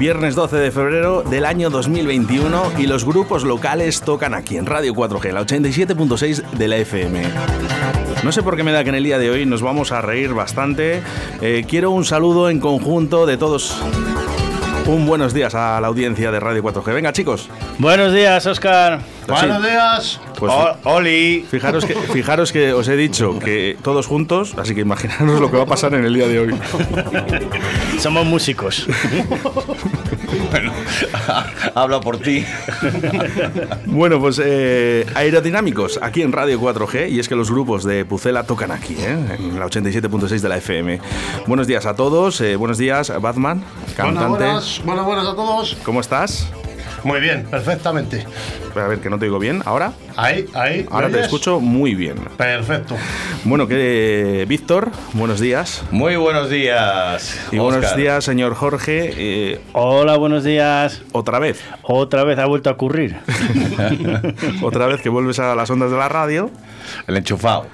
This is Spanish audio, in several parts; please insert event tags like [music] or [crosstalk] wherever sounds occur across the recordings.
Viernes 12 de febrero del año 2021 y los grupos locales tocan aquí en Radio 4G, la 87.6 de la FM. No sé por qué me da que en el día de hoy nos vamos a reír bastante. Eh, quiero un saludo en conjunto de todos un buenos días a la audiencia de Radio 4G. Venga, chicos. Buenos días, Oscar. Buenos días. Pues, Oli. Fijaros que, fijaros que os he dicho que todos juntos, así que imaginaros lo que va a pasar en el día de hoy. [laughs] Somos músicos. bueno, habla por ti. bueno, pues eh, aerodinámicos aquí en Radio 4G y es que los grupos de Pucela tocan aquí, ¿eh? en la 87.6 de la FM. Buenos días a todos, eh, buenos días Batman, cantante. Buenas, buenas, buenas a todos. ¿Cómo estás? Muy bien, perfectamente. A ver, que no te digo bien. ¿Ahora? Ahí, ahí. Ahora te escucho muy bien. Perfecto. Bueno, que Víctor, buenos días. Muy buenos días. Y buenos días, señor Jorge. Eh, Hola, buenos días. Otra vez. Otra vez ha vuelto a ocurrir. [laughs] Otra vez que vuelves a las ondas de la radio. El enchufado.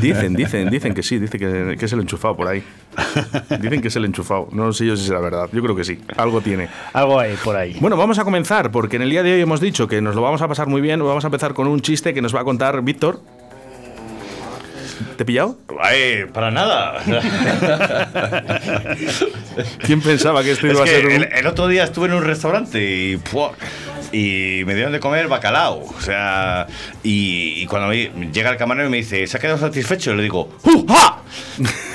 Dicen, dicen, dicen que sí, dicen que, que, es el enchufado por ahí. Dicen que es el enchufado. No sé yo si la verdad. Yo creo que sí. Algo tiene. Algo hay por ahí. Bueno, vamos a comenzar porque en el día de hoy hemos dicho que nos lo vamos a pasar muy bien. Vamos a empezar con un chiste que nos va a contar Víctor. ¿Te he pillado? Ay, para nada. ¿Quién pensaba que esto iba es a ser un... el, el, otro día estuve en un restaurante y, ¡pua! Y me dieron de comer bacalao. O sea, y, y cuando me, llega el camarero y me dice, ¿se ha quedado satisfecho? Y le digo, ¡Uh! ¡Ja! [laughs]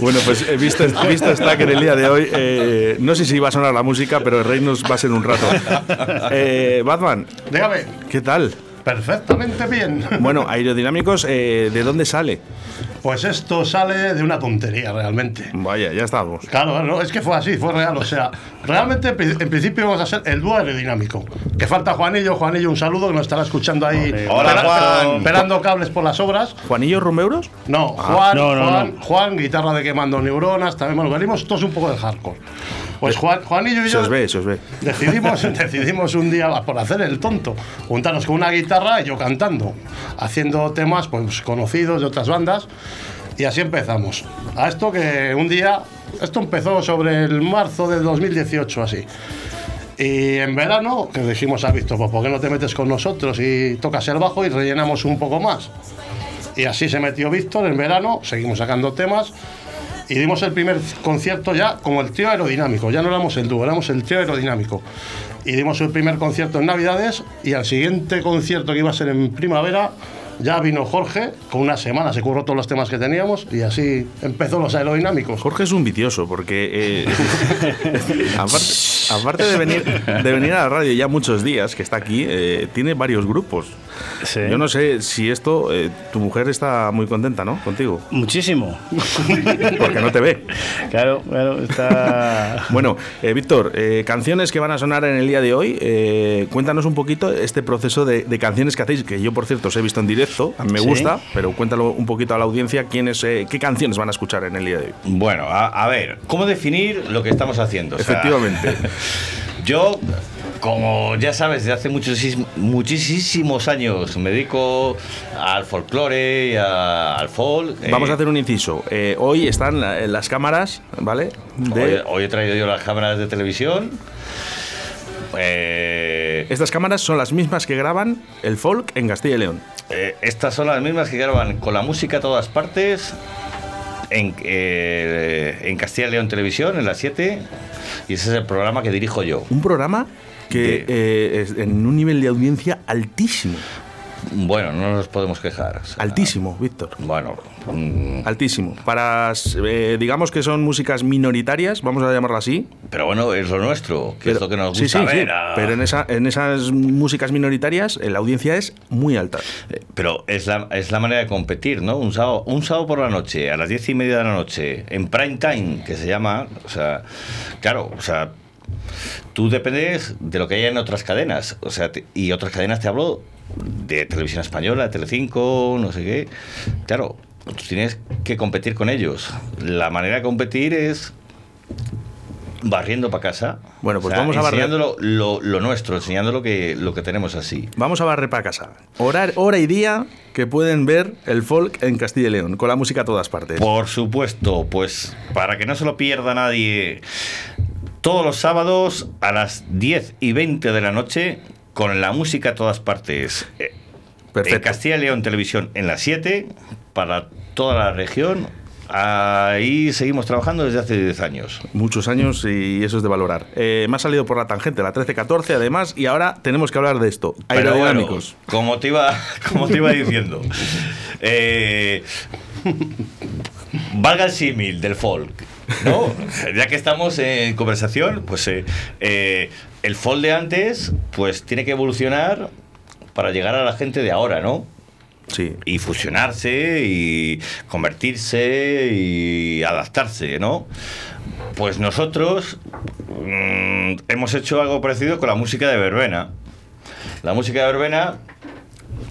bueno, pues he visto, visto está que en el día de hoy, eh, no sé si va a sonar la música, pero el rey nos va a ser un rato. [laughs] Eh, Batman, dígame. ¿Qué tal? Perfectamente bien. [laughs] Bueno, aerodinámicos, eh, ¿de dónde sale? Pues esto sale de una tontería, realmente. Vaya, ya estamos. Claro, no, es que fue así, fue real. O sea, realmente en principio vamos a ser el dúo aerodinámico. Que falta Juanillo. Juanillo, un saludo que nos estará escuchando ahí. Hola, espera, Juan. Esperando cables por las obras. ¿Juanillo Rumeuros? No, Ah. Juan, No, no, Juan, no. Juan, guitarra de quemando neuronas. También bueno, venimos todos un poco del hardcore. Pues Juan, Juanillo y yo. os ve, se os ve. Decidimos, [laughs] decidimos un día, por hacer el tonto, juntarnos con una guitarra y yo cantando, haciendo temas pues, conocidos de otras bandas. Y así empezamos. A esto que un día, esto empezó sobre el marzo del 2018, así. Y en verano, que dijimos a Víctor, pues ¿por qué no te metes con nosotros y tocas el bajo y rellenamos un poco más? Y así se metió Víctor en verano, seguimos sacando temas y dimos el primer concierto ya como el trío aerodinámico. Ya no éramos el dúo, éramos el trío aerodinámico. Y dimos el primer concierto en Navidades y al siguiente concierto que iba a ser en primavera ya vino Jorge, con una semana se curró todos los temas que teníamos y así empezó los aerodinámicos. Jorge es un vicioso porque, eh, [laughs] aparte, aparte de, venir, de venir a la radio ya muchos días, que está aquí, eh, tiene varios grupos. Sí. Yo no sé si esto, eh, tu mujer está muy contenta, ¿no? Contigo. Muchísimo. [laughs] Porque no te ve. Claro, claro, está. [laughs] Bueno, eh, Víctor, eh, canciones que van a sonar en el día de hoy. eh, cuéntanos un poquito este proceso de, de canciones que hacéis, que yo, por cierto, os he visto en directo, a mí me Sí. gusta, pero cuéntalo un poquito a la audiencia quiénes, eh, qué canciones van a escuchar en el día de hoy. Bueno, a, a ver, ¿cómo definir lo que estamos haciendo? O sea, Efectivamente. [laughs] Yo, como ya sabes, desde hace muchos, muchísimos años me dedico al folclore y a- al folk. eh, Vamos a hacer un inciso. Eh, hoy están la- las cámaras, ¿vale? De- Hoy, hoy he traído yo las cámaras de televisión. Eh, Estas cámaras son las mismas que graban el folk en Castilla y León. estas son las mismas que graban con la música a todas partes. En, eh, en Castilla y León Televisión, en las 7. Y ese es el programa que dirijo yo. Un programa que eh, es en un nivel de audiencia altísimo. Bueno, no nos podemos quejar. o sea, Altísimo, Víctor. Bueno, mm, Altísimo. Para, eh, digamos que son músicas minoritarias, vamos a llamarlo así. pero bueno, es lo nuestro, que es lo que nos sí, gusta sí, sí. ver. a- Pero en, esa, en esas músicas minoritarias eh, la audiencia es muy alta. Eh, Pero es la, es la manera de competir, ¿no? Un sábado, un sábado por la noche, a las diez y media de la noche, en prime time, que se llama, o sea, claro, o sea, tú dependes de lo que haya en otras cadenas, o sea, te- y otras cadenas te hablo de televisión española, Telecinco, no sé qué, claro, tú tienes que competir con ellos. La manera de competir es barriendo para casa. Bueno, pues vamos a barrer. enseñando lo, lo nuestro, enseñando lo que, lo que tenemos así. Vamos a barrer para casa. Hora, hora y día que pueden ver el folk en Castilla y León, con la música a todas partes. Por supuesto, pues para que no se lo pierda nadie, todos los sábados a las 10 y 20 de la noche, con la música a todas partes. Eh, Perfecto. En Castilla y León Televisión en las 7, para toda la región. Ahí seguimos trabajando desde hace 10 años. Muchos años y eso es de valorar. Eh, me ha salido por la tangente, la 13-14 además, y ahora tenemos que hablar de esto. Pero bueno, Aerodinámicos. como, te iba, [laughs] como te iba diciendo, [laughs] eh, valga el símil del folk, ¿no? [laughs] Ya que estamos en conversación, pues eh, eh, el folk de antes pues tiene que evolucionar para llegar a la gente de ahora, ¿no? Sí. y fusionarse y convertirse y adaptarse, ¿no? Pues nosotros mm, hemos hecho algo parecido con la música de verbena. La música de verbena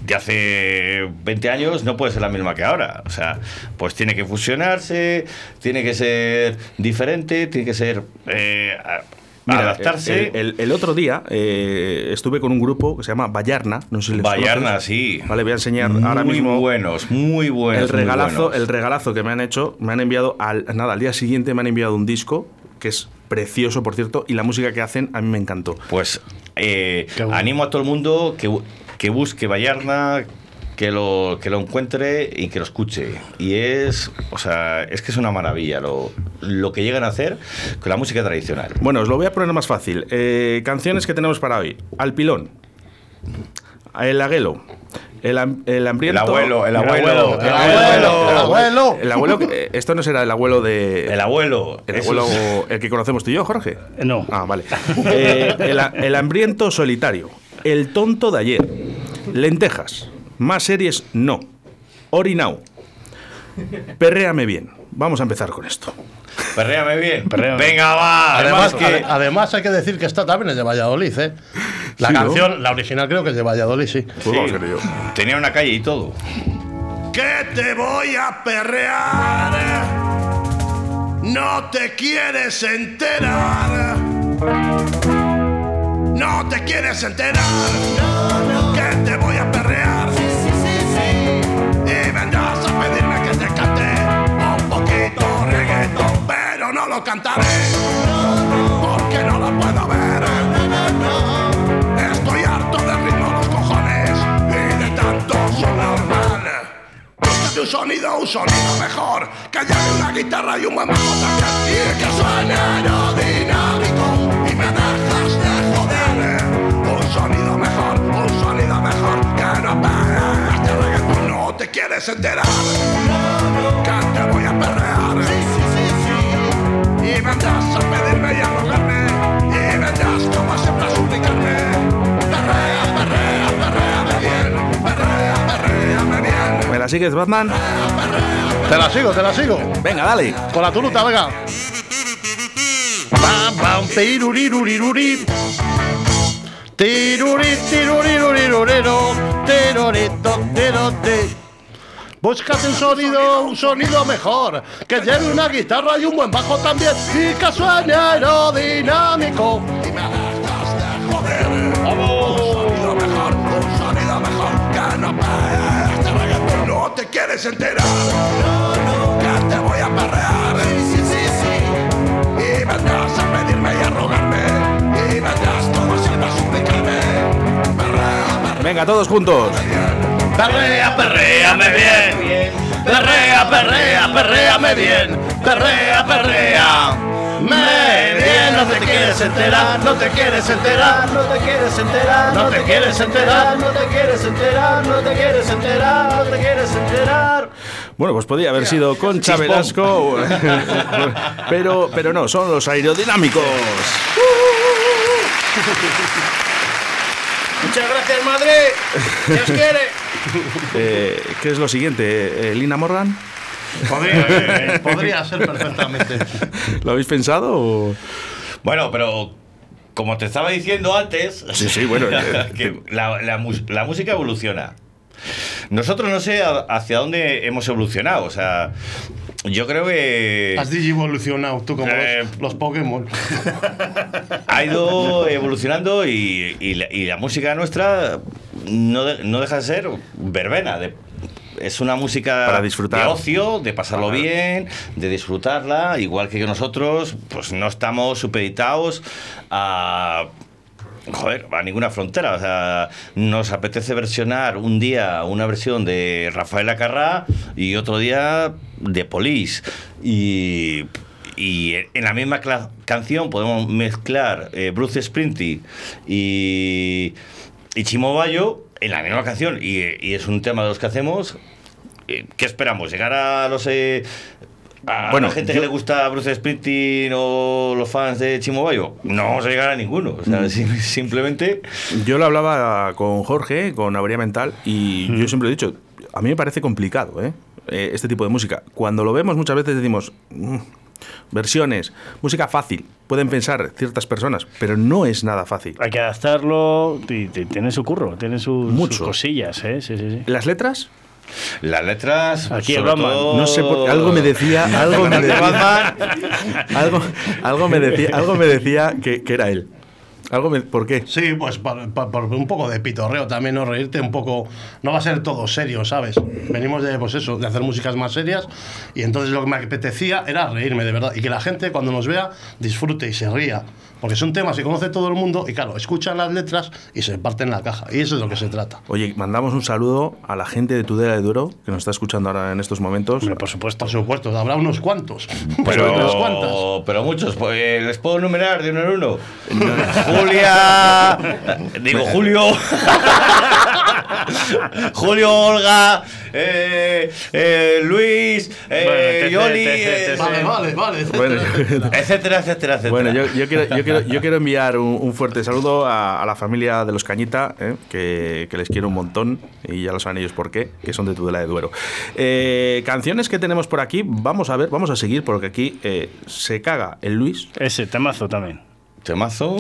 de hace 20 años no puede ser la misma que ahora. O sea, pues tiene que fusionarse, tiene que ser diferente, tiene que ser eh, Mira, adaptarse. El, el- el otro día eh, estuve con un grupo que se llama Vallarna. No sé si les Vallarna, conoces. sí. Vale, voy a enseñar muy ahora mismo buenos, muy buenos. el muy regalazo, buenos. el regalazo que me han hecho. Me han enviado al nada al día siguiente me han enviado un disco que es precioso, por cierto, y la música que hacen a mí me encantó. Pues eh, animo a todo el mundo que, que busque Vallarna, que lo, que lo encuentre y que lo escuche. Y es, o sea, es que es una maravilla lo, lo que llegan a hacer con la música tradicional. Bueno, os lo voy a poner más fácil. Eh, canciones que tenemos para hoy. Alpilón. El aguelo. El, am- el hambriento. El abuelo, el El abuelo, abuelo, el abuelo, el abuelo. El abuelo. Esto no será el abuelo de. El abuelo. El abuelo, es- el que conocemos tú y yo, Jorge. No. Ah, vale. Eh, el, el hambriento solitario. El tonto de ayer. Lentejas. Más series, no. Orinau. Perréame bien. Vamos a empezar con esto. Perréame bien. Perréame. Venga, va. Además, que. ade- además hay que decir que esta también es de Valladolid, ¿eh? La Sí, ¿no? canción, la original creo que es de Valladolid, sí. Pues Sí, ello. tenía una calle y todo. que te voy a perrear. No te quieres enterar. No te quieres enterar. Pero no lo cantaré. Porque no lo puedo ver. Estoy harto del ritmo los cojones y de tanto sonar mal. Búscate un sonido, un sonido mejor Que lleve una guitarra y un buen bajo también Y que suene aerodinámico Y me dejas de joder Un sonido mejor, un sonido mejor Que no pegue este reggaetón No te quieres enterar Que te voy a perrear Y vendrás a pedirme y a rogarme Y vendrás como siempre a suplicarme Perrea, perrea, perreame bien Perrea, perreame bien ¿Me la sigues, Batman? Te la sigo, te la sigo. Venga, dale. Con la turuta, venga. Pam, tirurirurirurí. Tiruri, tirurirurirurero. Tirurito, tirote. Búscate un sonido, un sonido mejor, que lleve una guitarra y un buen bajo también, y que suene aerodinámico. y me dejas de joder. Un sonido mejor, un sonido mejor que no este reggaetón. No te quieres enterar. Que te voy a perrear. Y vendrás a pedirme y a rogarme. Y vendrás como siempre a suplicarme. Venga, todos juntos. Perrea, perréame bien. Perrea, perrea, perréame bien. Perrea, perrea. Me bien, no te quieres enterar, no te quieres enterar, No te quieres enterar, no te quieres enterar. no te quieres enterar, no te quieres enterar, no te quieres enterar. Bueno, pues podría haber sido Concha Chispón. Velasco, [laughs] pero, pero no, son los aerodinámicos. Muchas gracias, Madrid. Dios quiere. Eh, ¿Qué es lo siguiente? Eh, ¿Lina Morgan? Podría, eh, podría ser perfectamente. [laughs] ¿Lo habéis pensado? o- Bueno, pero como te estaba diciendo antes, Sí, sí, bueno, [laughs] eh, que la, la mus- la música evoluciona. Nosotros no sé hacia dónde hemos evolucionado, o sea, yo creo que Has digivolucionado tú como Eh, los, los Pokémon. [laughs] ha ido evolucionando y, y la, y la música nuestra no, de- no deja de ser verbena. de- es una música Para disfrutar. de ocio, de pasarlo bien, de disfrutarla, igual que nosotros, pues no estamos supeditados a joder, a ninguna frontera. O sea, nos apetece versionar un día una versión de Rafael Acarrá y otro día de Police. Y, y en la misma canción podemos mezclar eh, Bruce Sprinty y, y Chimo Bayo en la misma canción. Y, y es un tema de los que hacemos. Eh, ¿Qué esperamos? ¿Llegar a los... eh, a Bueno, la gente yo- que le gusta Bruce Springsteen o los fans de Chimo Bayo, no vamos a llegar a ninguno. O Mm. sea, sim- simplemente. Yo lo hablaba con Jorge, con Avería Mental, y yo siempre he dicho, a mí me parece complicado, ¿eh? Eh, este tipo de música. Cuando lo vemos muchas veces decimos, "Mm, versiones, música fácil, pueden pensar ciertas personas, pero no es nada fácil. Hay que adaptarlo y, y tiene su curro, tiene sus, Mucho. sus cosillas, ¿eh? Sí, sí, sí. Las letras, Las letras. Aquí el sobre Batman. todo- no sé por algo me decía, [laughs] algo me decía, algo, algo me decía, algo me decía que, que era él. Algo ¿Por qué? Sí, pues por un poco de pitorreo también, ¿no? Reírte un poco. No va a ser todo serio, ¿sabes? Venimos de, pues eso, de hacer músicas más serias y entonces lo que me apetecía era reírme, de verdad. Y que la gente cuando nos vea disfrute y se ría. Porque son temas que conoce todo el mundo y claro, escuchan las letras y se parten la caja. Y eso es lo que se trata. Oye, mandamos un saludo a la gente de Tudela de Duero, que nos está escuchando ahora en estos momentos. Por supuesto. Por supuesto, habrá unos cuantos. pero, unas cuantas. pero muchos. pues, ¿Les puedo enumerar de uno en uno? Julia. [laughs] Digo, Julio. [laughs] [laughs] Julio, Olga. eh, eh, Luis. Eh, Bueno, Yoli. Vale, vale. Bueno, [laughs] etcétera, etcétera, etcétera. Bueno, yo, yo quiero, yo, quiero, yo quiero enviar un, un fuerte saludo a, a la familia de los Cañita, ¿eh? que, que les quiero un montón y ya lo saben ellos por qué, que son de Tudela de Duero. Eh, canciones que tenemos por aquí, vamos a ver, vamos a seguir porque aquí eh, se caga el Luis. Ese temazo también. Temazo.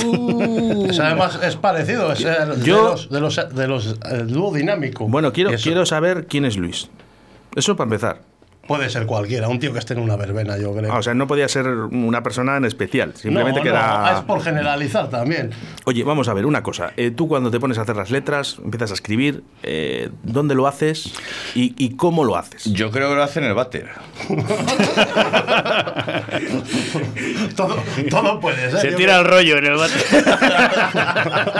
Es, además es parecido, es el- Yo- de los, de los, de los el dúo dinámico. Bueno, quiero, Eso. quiero saber quién es Luis. Eso para empezar. Puede ser cualquiera, un tío que esté en una verbena, yo creo. Ah, o sea, no podía ser una persona en especial, simplemente no, que no, era... es por generalizar también. Oye, vamos a ver una cosa. Eh, tú cuando te pones a hacer las letras, empiezas a escribir, eh, ¿dónde lo haces y, y cómo lo haces? Yo creo que lo hace en el váter. [laughs] todo, todo puede ser. Se yo tira el rollo en el bate. [laughs]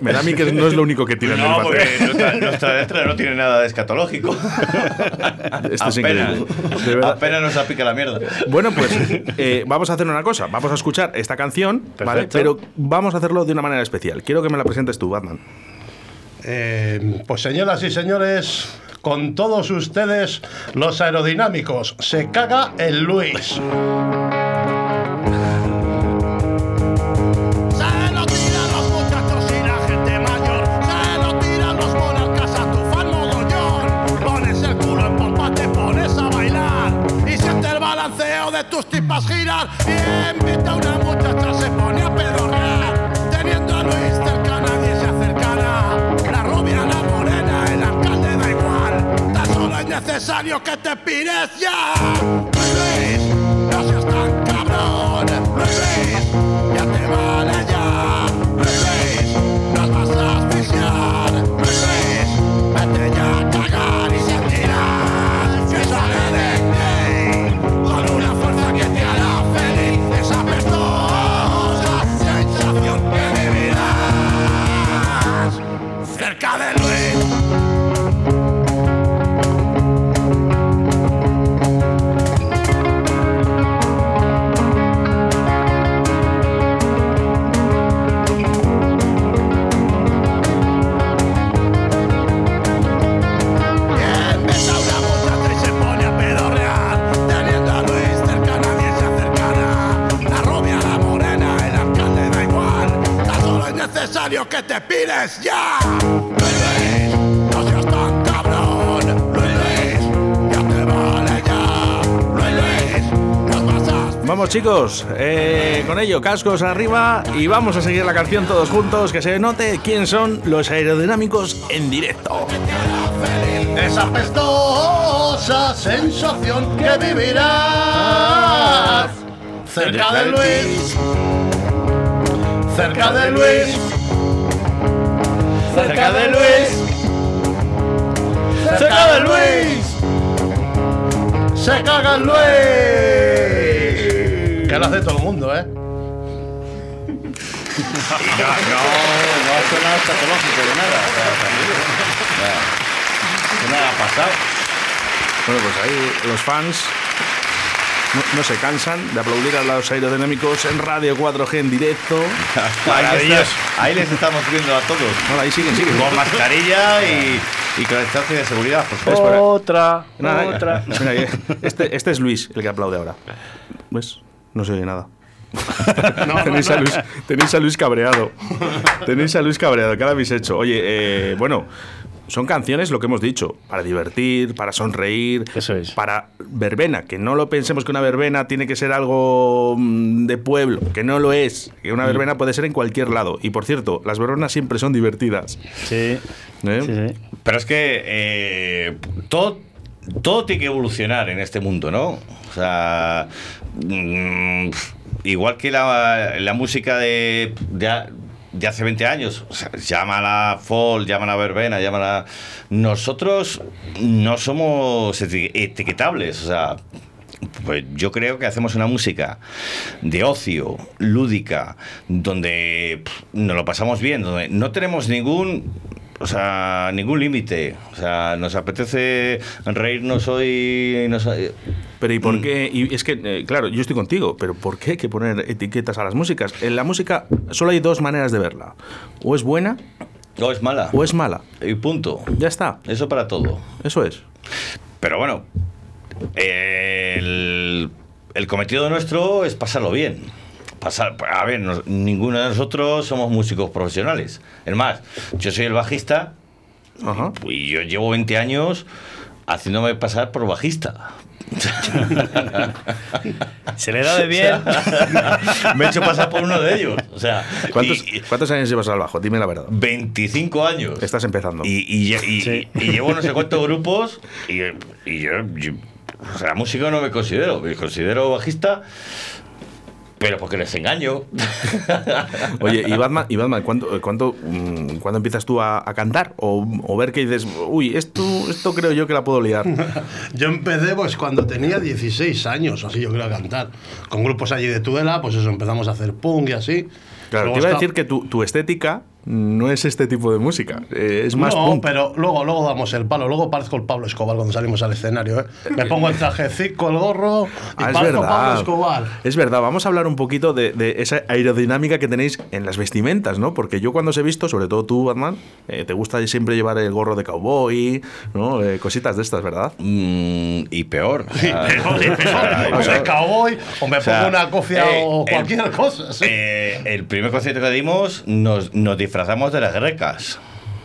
Me, da a mí que no es lo único que tiene en el No, váter. porque nuestra, nuestra letra no tiene nada de escatológico. Esto es apenas, increíble. Apenas nos apica la mierda. Bueno, pues eh, vamos a hacer una cosa. Vamos a escuchar esta canción. Pero vamos a hacerlo de una manera especial. Quiero que me la presentes tú, Batman. Eh, pues señoras y señores, con todos ustedes, los aerodinámicos, se caga el Luis. Tus tipas girar. Y invita a una muchacha, se pone a pedorrear. Teniendo a Luis cerca, nadie se acercará. La rubia, la morena, el alcalde da igual. Tan solo es necesario que te pires ya. Pires ya Luis, Luis, no seas tan cabrón Luis, Luis, ya te vale ya. Luis, Luis, nos vas a Vamos chicos, eh, con ello, cascos arriba y vamos a seguir la canción todos juntos, que se note quién son los aerodinámicos en directo. Esa pestosa sensación que vivirás. Cerca de Luis, cerca de Luis, de Luis, cerca de Luis, se caga Luis. Que lo hace todo el mundo, ¿eh? [laughs] No, no, no ha sonado escatológico de nada. nada ha pasado. Bueno, pues ahí los fans no, no se cansan de aplaudir a los aerodinámicos en Radio 4G en directo. [laughs] Ahí, ahí les estamos viendo a todos. Bueno, ahí siguen, siguen. Con mascarilla y, y con distancia de seguridad, por favor. Espera. Otra, Nada, otra. mira, este, este es Luis, el que aplaude ahora. ¿Ves? No se oye nada. [laughs] tenéis, A Luis, tenéis a Luis cabreado. Tenéis a Luis cabreado. ¿Qué habéis hecho? Oye, eh, bueno, son canciones, lo que hemos dicho, para divertir, para sonreír, Eso es. para verbena. Que no lo pensemos que una verbena tiene que ser algo mm, de pueblo, que no lo es. Que una verbena puede ser en cualquier lado. Y por cierto, las verbenas siempre son divertidas. Sí, ¿eh? sí, sí. Pero es que eh, todo, todo tiene que evolucionar en este mundo, ¿no? O sea, mm, igual que la, la música de, de hace 20 años, o sea, llámala folk, llámala verbena, llámala... Nosotros no somos eti- etiquetables, o sea... Pues yo creo que hacemos una música de ocio, lúdica, donde nos lo pasamos bien, donde no tenemos ningún o sea, ningún límite. O sea, nos apetece reírnos hoy. nos- Pero ¿y por Mm. qué? Y es que, eh, claro, yo estoy contigo, pero ¿por qué hay que poner etiquetas a las músicas? En la música solo hay dos maneras de verla. O es buena No, es mala. o es mala. Y punto. Ya está. Eso para todo. Eso es. Pero bueno, el, el cometido nuestro es pasarlo bien. Pasar, a ver, nos- ninguno de nosotros somos músicos profesionales. Es más, yo soy el bajista Ajá. y yo llevo 20 años haciéndome pasar por bajista. [laughs] Se le da de bien. [laughs] Me he hecho pasar por uno de ellos. O sea, ¿Cuántos, y- cuántos años llevas al bajo? Dime la verdad. 25 años. Estás empezando. Y, y, y- Sí. y llevo no sé cuántos grupos y, y yo, yo- o sea, músico no me considero, me considero bajista, pero porque les engaño. [laughs] Oye, ¿y Batman, y Batman ¿cuánto, eh, cuánto, mm, cuándo empiezas tú a, a cantar? O, o ver que dices, uy, esto, esto creo yo que la puedo liar. [laughs] Yo empecé pues cuando tenía 16 años, así yo creo, a cantar. Con grupos allí de Tudela, pues eso, empezamos a hacer punk y así. Claro, Luego te iba a decir que tu, tu estética no es este tipo de música. eh, es más no, punk. pero luego, luego damos el palo. Luego parezco el Pablo Escobar cuando salimos al escenario. ¿eh? Me pongo el trajecico, el gorro y Ah, es parezco Pablo verdad. Escobar. Es verdad, vamos a hablar un poquito de, de esa aerodinámica que tenéis en las vestimentas, ¿no? Porque yo cuando os he visto, sobre todo tú, Batman, eh, te gusta siempre llevar el gorro de cowboy, ¿no? Eh, cositas de estas, ¿verdad? Mm, y peor. o sea, Peor, peor. o sea, O sea, cowboy, o me O sea, pongo una cofia eh, o el- cualquier cosa. sí. eh, el primer concierto que dimos nos, nos disfrazamos de las grecas.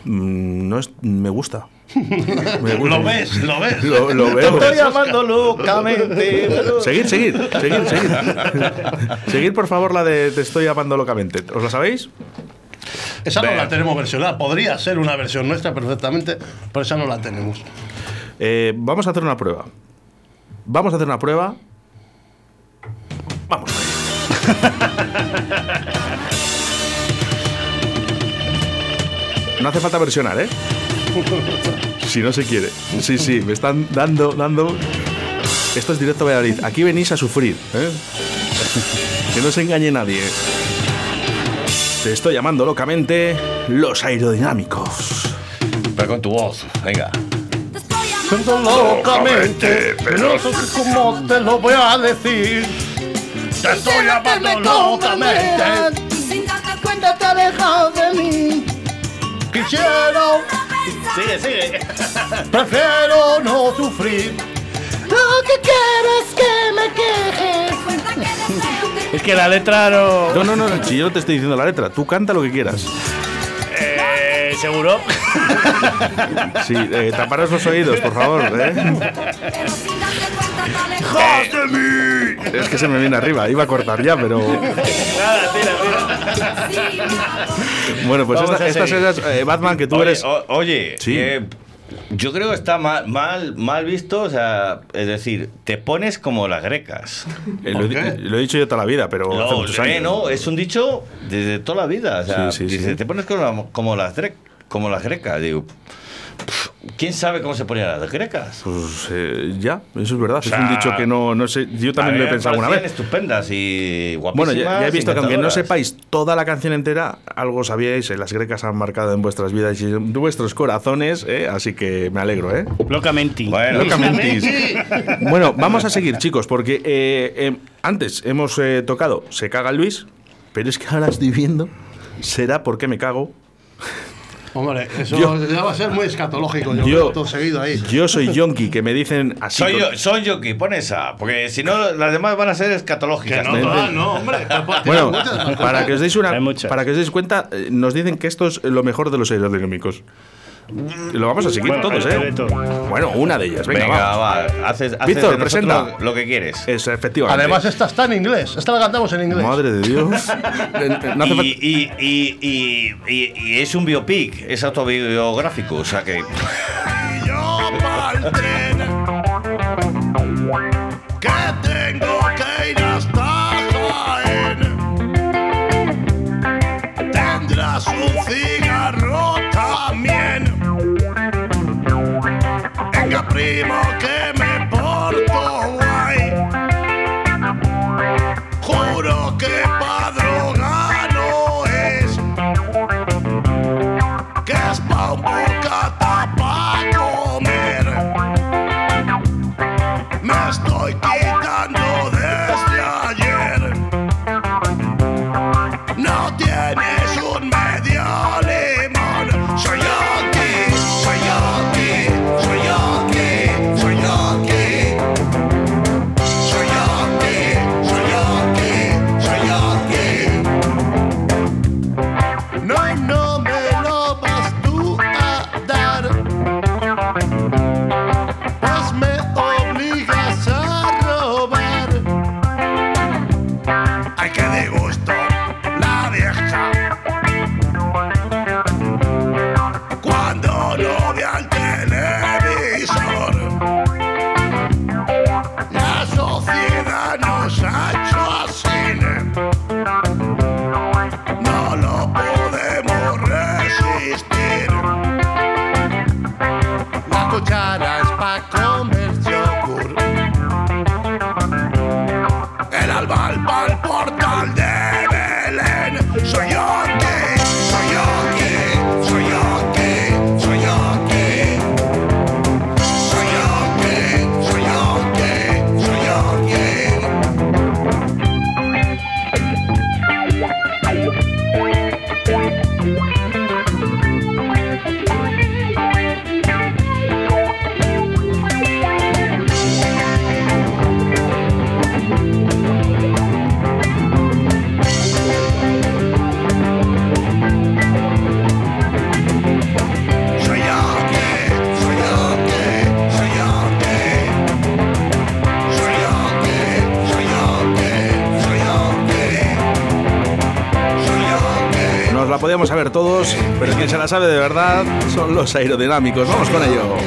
Mm, no es, me gusta. [laughs] Me gusta. lo ves, lo ves. Lo, lo Te veo. estoy llamando locamente. [laughs] Seguir, seguir, seguir, seguir. seguir, [laughs] por favor, la de Te estoy amando locamente. ¿Os la sabéis? Esa no la tenemos versionada. Podría ser una versión nuestra perfectamente, pero esa no la tenemos. Eh, vamos a hacer una prueba. Vamos a hacer una prueba. Vamos. No hace falta versionar, ¿eh? Si no se quiere. Sí, sí, me están dando, dando. Esto es directo a Valladolid. Aquí venís a sufrir, ¿eh? Que no se engañe nadie. Te estoy llamando locamente los aerodinámicos. Pero con tu voz, venga. Siento locamente, pero cómo te lo voy a decir. Te estoy amando locamente, Sin darte cuenta te alejas de mí. Quisiera, Sigue, sigue. [laughs] prefiero no sufrir. Lo que quiero es que me quejes. Es que la letra no. No, no, no, si yo no te estoy diciendo la letra, tú canta lo que quieras. Eh, ¿Seguro? Sí, eh, taparos los oídos, por favor. ¿eh? [laughs] Pero sin darte cuenta te alejas. ¡Haz de mí! es que se me viene arriba. Iba a cortar ya, pero. Nada, tira, tira. Bueno, pues esta, estas eh, Batman, que tú Oye, eres. o- oye, Sí. eh, yo creo que está mal, mal, mal visto, o sea, es decir, te pones como las grecas. eh, lo, he lo dicho yo toda la vida, pero hace No, muchos eh, años. no, es un dicho desde toda la vida. O sea, Sí, sí, dice, sí. te pones como, como las como las grecas. Digo, ¿quién sabe cómo se ponían las grecas? Pues eh, ya, eso es verdad. sea, es un dicho que no, no sé. Yo también A lo he pensado alguna parecían vez. estupendas y Bueno, guapísimas. ya, ya he visto que aunque no sepáis toda la canción entera, algo sabíais, eh, las grecas han marcado en vuestras vidas y en vuestros corazones, eh, así que me alegro, ¿eh? Locamente. Bueno, Locamente. Bueno, vamos a seguir, chicos, porque eh, eh, antes hemos eh, tocado Se caga Luis, pero es que ahora estoy viendo, será porque me cago. Hombre, eso Yo- ya va a ser muy escatológico. Yo, Yo- todo seguido ahí. Yo soy yonki, que me dicen así. soy con- yo, soy yo que pon esa, porque si no las demás van a ser Que escatológicas. no, todas no, hombre. Bueno, para que os deis una, para que os deis cuenta, eh, nos dicen que esto es lo mejor de los aerodinámicos. Lo vamos a seguir Bueno, todos, ¿eh? todo. Bueno, una de ellas, venga, Venga, vamos. va, haces, haces Víctor, presenta. lo, lo que quieres. Es, efectivamente. Además, esta está en inglés. Esta la cantamos en inglés. Madre de Dios. [laughs] Eh, eh, no hace y, falta- y, y, y, y- y es un biopic, es autobiográfico, o sea que [laughs] La podíamos saber todos, pero quien se la sabe de verdad son los aerodinámicos. Vamos con ello.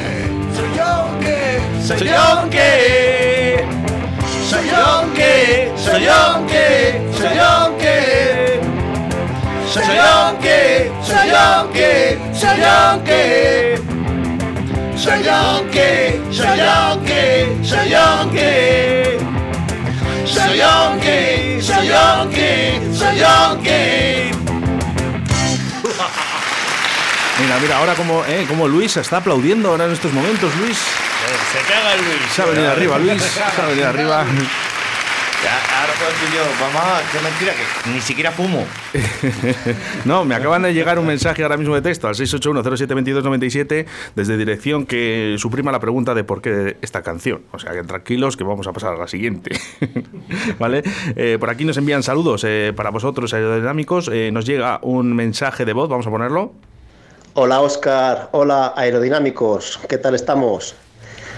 Soy yo que, ¡Soy Yonke! soy yo que, ¡Soy Yonke! ¡Soy Yonke! soy yo que, soy yo que, soy yo que. Soy yo que, soy yo que, soy yo que. Soy yo que, soy yo que, soy yo Mira, mira, ahora como, eh, como Luis está aplaudiendo ahora en estos momentos, Luis. Se caga Luis. Se ha venido arriba, Luis. Se ha venido [laughs] arriba. Ya, ahora puedo decir yo, mamá, qué mentira, que ni siquiera fumo. [laughs] No, me acaban de llegar un mensaje ahora mismo de texto al 681072297 desde dirección que suprima la pregunta de por qué esta canción. O sea que tranquilos que vamos a pasar a la siguiente. [laughs] ¿Vale? Eh, por aquí nos envían saludos eh, para vosotros aerodinámicos. Eh, nos llega un mensaje de voz, vamos a ponerlo. Hola Oscar, hola aerodinámicos, ¿qué tal estamos?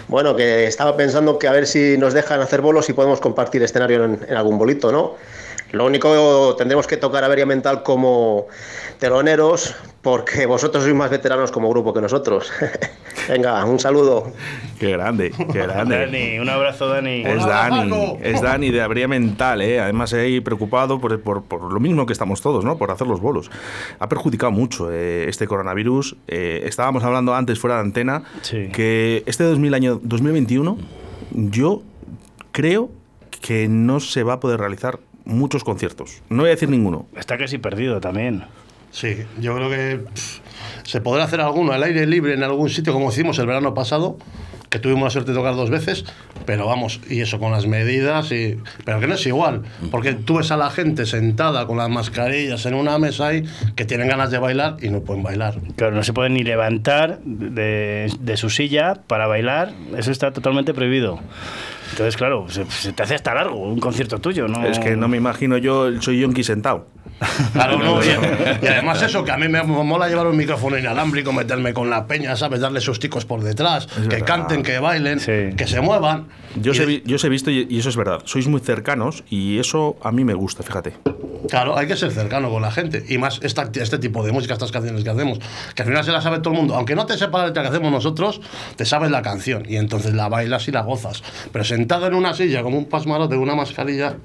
Bueno, que estaba pensando que a ver si nos dejan hacer bolos y podemos compartir escenario en, algún bolito, ¿no? Lo único tendremos que tocar Averia Mental como teloneros, porque [laughs] vosotros sois más veteranos como grupo que nosotros. [laughs] Venga, un saludo. Qué grande, qué grande. Dani, un abrazo, Dani. Es Dani, es Dani de Abría Mental, ¿eh? además ahí preocupado por, por- por lo mismo que estamos todos, ¿no? por hacer los bolos. Ha perjudicado mucho eh, este coronavirus. Eh, estábamos hablando antes fuera de antena Sí. que este 2000 año 2021 yo creo que no se va a poder realizar muchos conciertos. No voy a decir ninguno. Está casi perdido también. Sí, yo creo que se podrá hacer alguno al aire libre en algún sitio, como hicimos el verano pasado, que tuvimos la suerte de tocar dos veces, pero vamos, y eso con las medidas, y, pero que no es igual, porque tú ves a la gente sentada con las mascarillas en una mesa ahí, que tienen ganas de bailar y no pueden bailar. Claro, no se puede ni levantar de, de su silla para bailar. Eso está totalmente prohibido. Entonces, claro, se, se te hace hasta largo un concierto tuyo, ¿no? Es que no me imagino yo, soy yonki sentado. Claro, no, [laughs] y, y además eso, que a mí me mola llevar un micrófono inalámbrico, meterme con la peña, ¿sabes? Darle sus ticos por detrás, que verdad. canten, que bailen, Sí. que se muevan. Yo os, he, yo os he visto y, y eso es verdad. Sois muy cercanos y eso a mí me gusta, fíjate. Claro, hay que ser cercano con la gente. Y más esta, este tipo de música, estas canciones que hacemos, que al final se la sabe todo el mundo. Aunque no te sepa la letra que hacemos nosotros, te sabes la canción y entonces la bailas y la gozas. Pero sentado en una silla como un pasmarote de una mascarilla,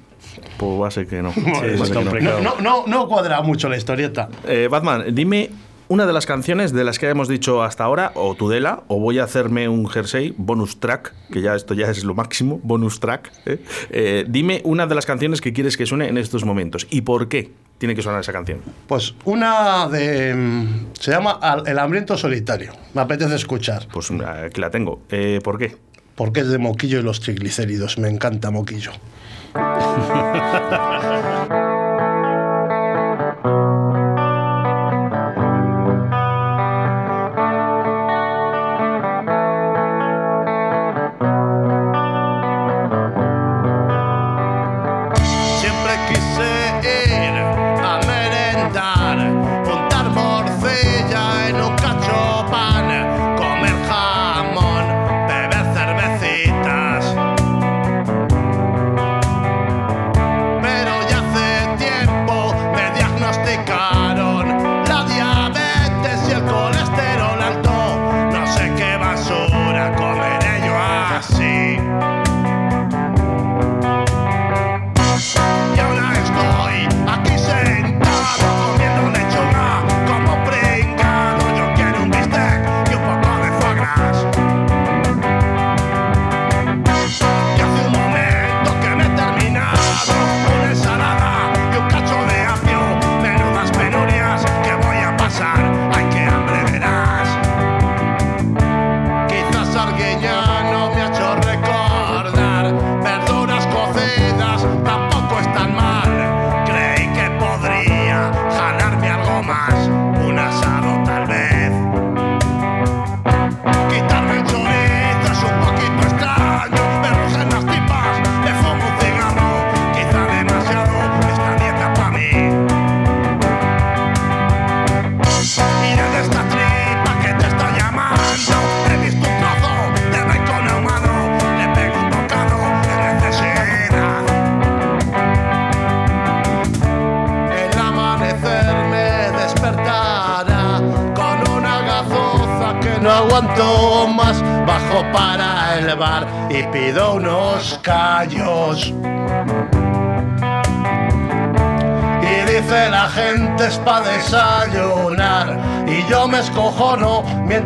Pues va a ser que no. [laughs] Sí, Va a es ser que no. complicado. no, no, no, no cuadra mucho la historieta. Eh, Batman, dime una de las canciones de las que hemos dicho hasta ahora, o Tudela, o voy a hacerme un jersey, bonus track, que ya esto ya es lo máximo, bonus track. ¿eh? Eh, dime una de las canciones que quieres que suene en estos momentos y por qué tiene que sonar esa canción. Pues una de. mm, Se llama El hambriento solitario. Me apetece escuchar. Pues aquí la tengo. Eh, ¿Por qué? Porque es de Moquillo y los triglicéridos. Me encanta Moquillo. [laughs]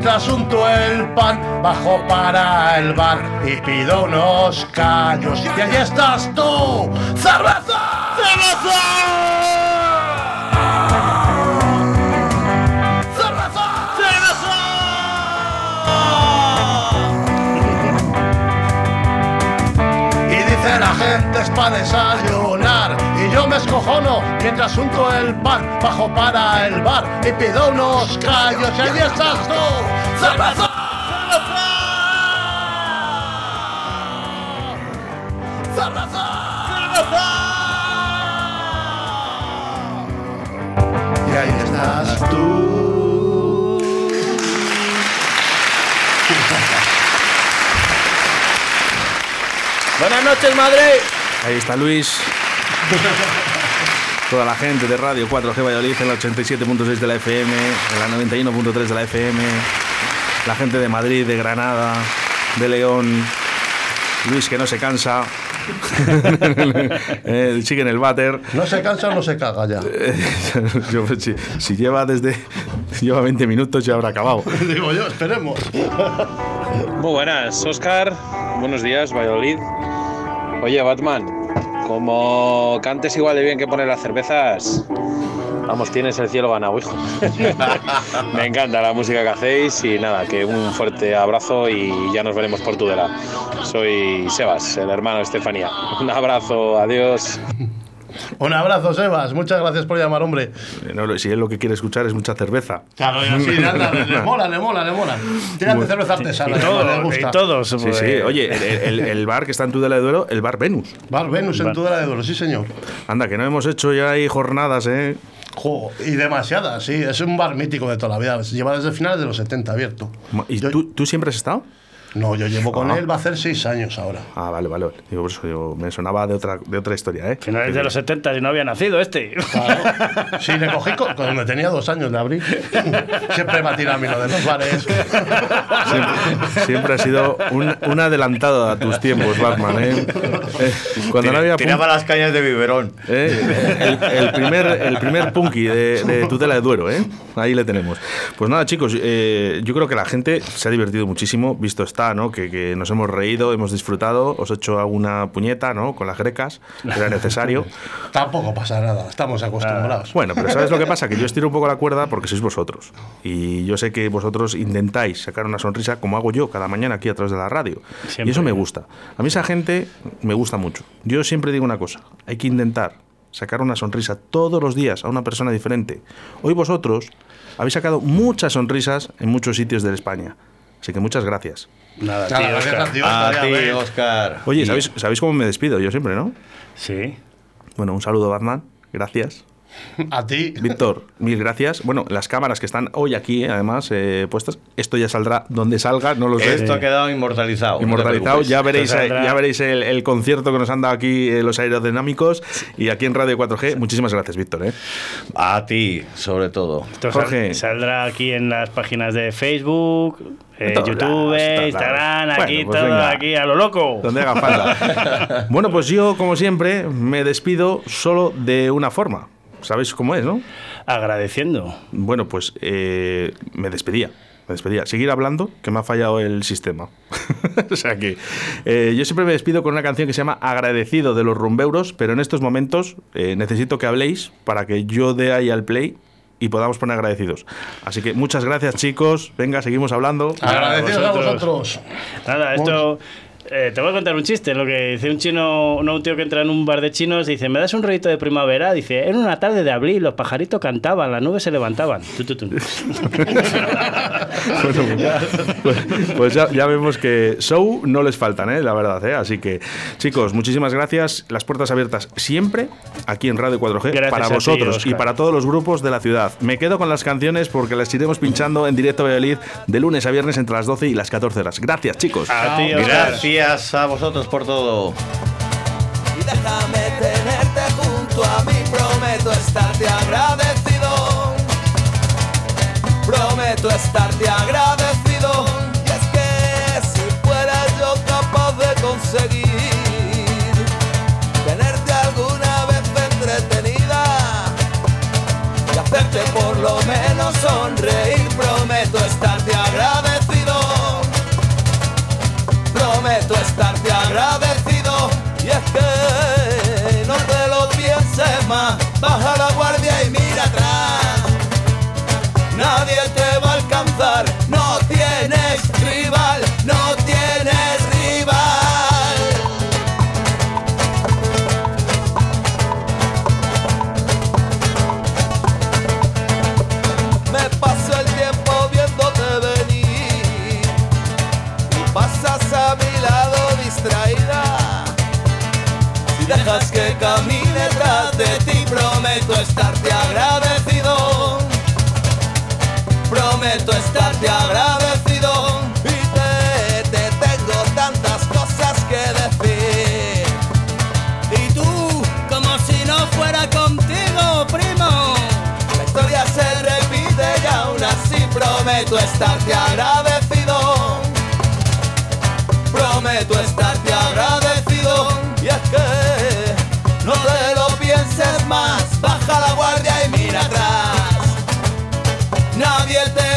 mientras unto el pan Bajo para el bar y pido unos callos Y allí estás tú, cerveza ¡Cerveza! ¡Cerveza! Y dice la gente es pa' desayunar Y yo me escojono mientras unto el pan Bajo para el bar y pido unos callos Y allí estás tú, cerveza ¡Cerveza! Y ahí estás tú. Buenas noches, Madrid. Ahí está Luis. Toda la gente de Radio 4G Valladolid en la 87.6 de la FM, en la 91.3 de la FM, la gente de Madrid, de Granada, de León, Luis que no se cansa, [laughs] Eh, sigue en el váter. No se cansa o no se caga ya. [laughs] Yo, si, si lleva desde lleva 20 minutos ya habrá acabado. [laughs] Digo yo, esperemos. Muy buenas, Oscar. Buenos días, Valladolid. Oye, Batman, como cantes igual de bien que poner las cervezas, vamos, tienes el cielo ganado, hijo. [laughs] Me encanta la música que hacéis y nada, que un fuerte abrazo y ya nos veremos por Tudela. Soy Sebas, el hermano de Estefanía. Un abrazo, adiós. Un abrazo, Sebas. Muchas gracias por llamar, hombre. Eh, no, si él lo que quiere escuchar es mucha cerveza. Claro, y así, anda, le, le [laughs] mola, le mola, le mola. Tírate cerveza artesana, Y todo, le gusta. y todos. Sí, pues, sí. Oye, el, el- el bar que está en Tudela de Duero, el bar Venus. Bar Venus en Bar. Tudela de Duero, sí, señor. Anda, que no hemos hecho ya ahí jornadas, ¿eh? Jo, y demasiadas, sí. Es un bar mítico de toda la vida. Lleva desde finales de los 70 abierto. ¿Y Yo- tú, tú siempre has estado? No, yo llevo con Ah. él, va a hacer seis años ahora. Ah, vale, vale. Digo, por eso digo, me sonaba de otra, de otra historia, ¿eh? Finales de los 70 y no había nacido este. Claro. Sí, le cogí co- cuando tenía dos años, le abrí. [laughs] Siempre va a tirar a mí lo de los bares. Siempre, siempre has sido un, un adelantado a tus tiempos, Batman, ¿eh? Eh, cuando no había Tiraba las cañas de biberón. ¿eh? el, el primer, el primer punky de, de Tutela de Duero, ¿eh? Ahí le tenemos. Pues nada, chicos, eh, yo creo que la gente se ha divertido muchísimo, visto está, ¿no? Que, que nos hemos reído, hemos disfrutado, os he hecho alguna puñeta, ¿no? Con las grecas, que era necesario. [laughs] Tampoco pasa nada, estamos acostumbrados. Bueno, pero ¿sabes lo que pasa? Que yo estiro un poco la cuerda porque sois vosotros. Y yo sé que vosotros intentáis sacar una sonrisa como hago yo cada mañana aquí a través de la radio. Siempre. Y eso me gusta. A mí esa gente me gusta mucho. Yo siempre digo una cosa, hay que intentar sacar una sonrisa todos los días a una persona diferente. Hoy vosotros habéis sacado muchas sonrisas en muchos sitios de España. Así que muchas gracias. Nada, tío, gracias Oscar. A Oscar, ti. Oye, Y- ¿sabéis, ¿sabéis cómo me despido? Yo siempre, ¿no? Sí. Bueno, un saludo, Batman. Gracias. [laughs] A ti. Víctor, mil gracias. Bueno, las cámaras que están hoy aquí, además, eh, puestas, esto ya saldrá donde salga, no lo sé. Esto ha quedado inmortalizado. Inmortalizado, ya veréis, saldrá- ya veréis el, el concierto que nos han dado aquí eh, los aerodinámicos y aquí en Radio 4G. Muchísimas gracias, Víctor. ¿eh? A ti, sobre todo. Esto Jorge. saldrá aquí en las páginas de Facebook, eh, YouTube, lados, Instagram, lados. aquí Bueno, pues todo, venga. aquí a lo loco. Donde haga falta. [laughs] bueno, pues yo, como siempre, me despido solo de una forma. ¿Sabéis cómo es, no? Agradeciendo. Bueno, pues eh, me despedía. Me despedía. Seguir hablando, que me ha fallado el sistema. [laughs] o sea que eh, yo siempre me despido con una canción que se llama Agradecido de los Rumbeuros, pero en estos momentos eh, necesito que habléis para que yo dé ahí al play y podamos poner agradecidos. Así que muchas gracias, chicos. Venga, seguimos hablando. Agradecidos a vosotros. vosotros. Nada, esto. Eh, te voy a contar un chiste. Lo que dice un chino, no, un tío que entra en un bar de chinos, dice: ¿Me das un rollito de primavera? Dice: Era una tarde de abril, los pajaritos cantaban, las nubes se levantaban. Tu, tu, tu. [laughs] Bueno, pues, pues ya, ya vemos que show no les faltan, ¿eh? la verdad. ¿eh? Así que, chicos, muchísimas gracias. Las puertas abiertas siempre aquí en Radio 4G Gracias para ti, vosotros y para todos los grupos de la ciudad. Me quedo con las canciones porque las iremos pinchando en directo a Valladolid de lunes a viernes entre las 12 y las 14 horas. Gracias, chicos. A ti, Oscar. Gracias a vosotros por todo. Y déjame tenerte junto a mí, prometo estarte agradecido. Prometo estarte agradecido. te agradecido y te, te tengo tantas cosas que decir. Y tú, como si no fuera contigo, primo. La historia se repite y aún así prometo estarte agradecido. Prometo estarte agradecido y es que no te lo pienses más. Baja la guardia y mira atrás. Nadie te